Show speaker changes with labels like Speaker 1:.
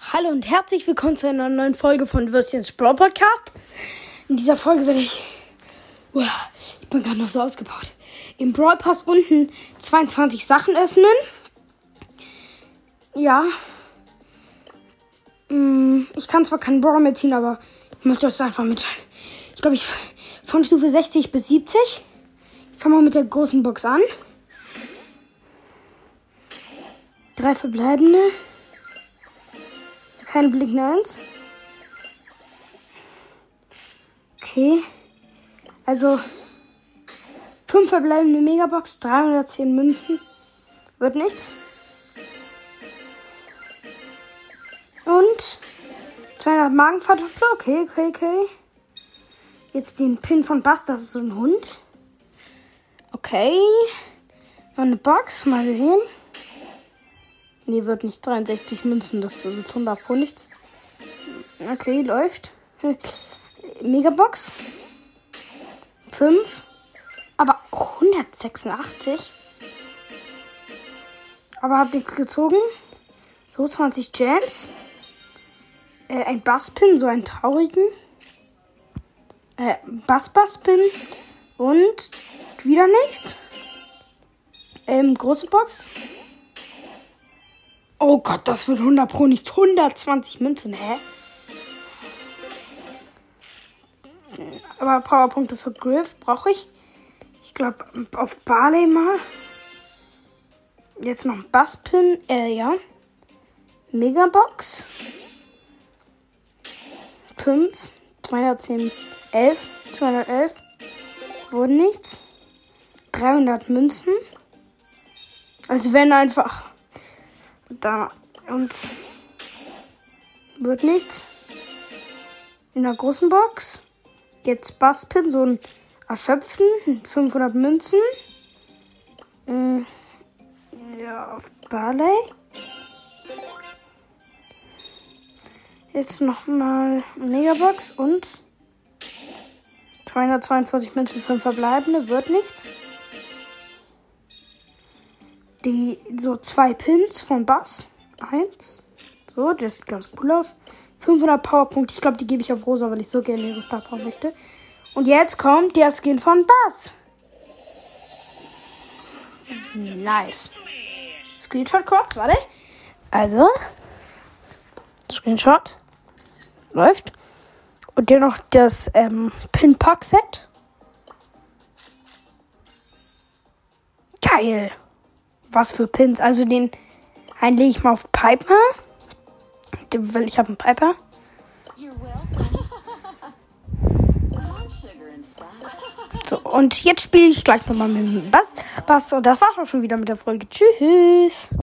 Speaker 1: Hallo und herzlich willkommen zu einer neuen Folge von Würstchens Brawl Podcast. In dieser Folge werde ich. Uah, ich bin gerade noch so ausgebaut. Im Brawl Pass unten 22 Sachen öffnen. Ja. Mm, Ich kann zwar keinen Brawl mehr ziehen, aber ich möchte das einfach mitteilen. Ich glaube, ich von Stufe 60 bis 70. Ich fange mal mit der großen Box an. Drei verbleibende. Keine blinkende Eins. Okay. Also. Fünf verbleibende Megabox, 310 Münzen. Wird nichts. Und 200 Magenverdoppler. Okay, okay, okay. Jetzt den Pin von Bass, das ist so ein Hund. Okay. Noch eine Box, mal sehen. Nee, wird nicht 63 Münzen, das ist 100 pro nichts. Okay, läuft. Megabox. 5. Aber 186. Aber hab nichts gezogen. So, 20 Gems. Äh, ein Basspin, so einen traurigen. Äh, Bass-Basspin. Und wieder nichts. Ähm, große Box. Oh Gott, das wird 100 pro nichts. 120 Münzen, hä? Aber Powerpunkte für Griff brauche ich. Ich glaube, auf Barley mal. Jetzt noch ein Basspin. Äh, ja. Megabox. 5. 210. 11. 211. Wurde nichts. 300 Münzen. Als wenn einfach. Da. Und. Wird nichts. In der großen Box. Jetzt Basspin, so ein Erschöpfen. 500 Münzen. Mm, Ja, auf Barley. Jetzt nochmal Megabox und 242 Münzen, 5 verbleibende. Wird nichts. Die so zwei Pins von Bass. Eins. So, das sieht ganz cool aus. 500 Powerpunkte. Ich glaube, die gebe ich auf Rosa, weil ich so gerne ihre Star Power möchte. Und jetzt kommt der Skin von Bass. Nice. Screenshot kurz, warte. Also. Screenshot. Läuft. Und hier noch das ähm, Pin-Pack-Set. Geil. Was für Pins. Also den einen lege ich mal auf Piper. Weil ich habe einen Piper. So, und jetzt spiele ich gleich nochmal mit dem Bass. Bass. Und das war's auch schon wieder mit der Folge. Tschüss.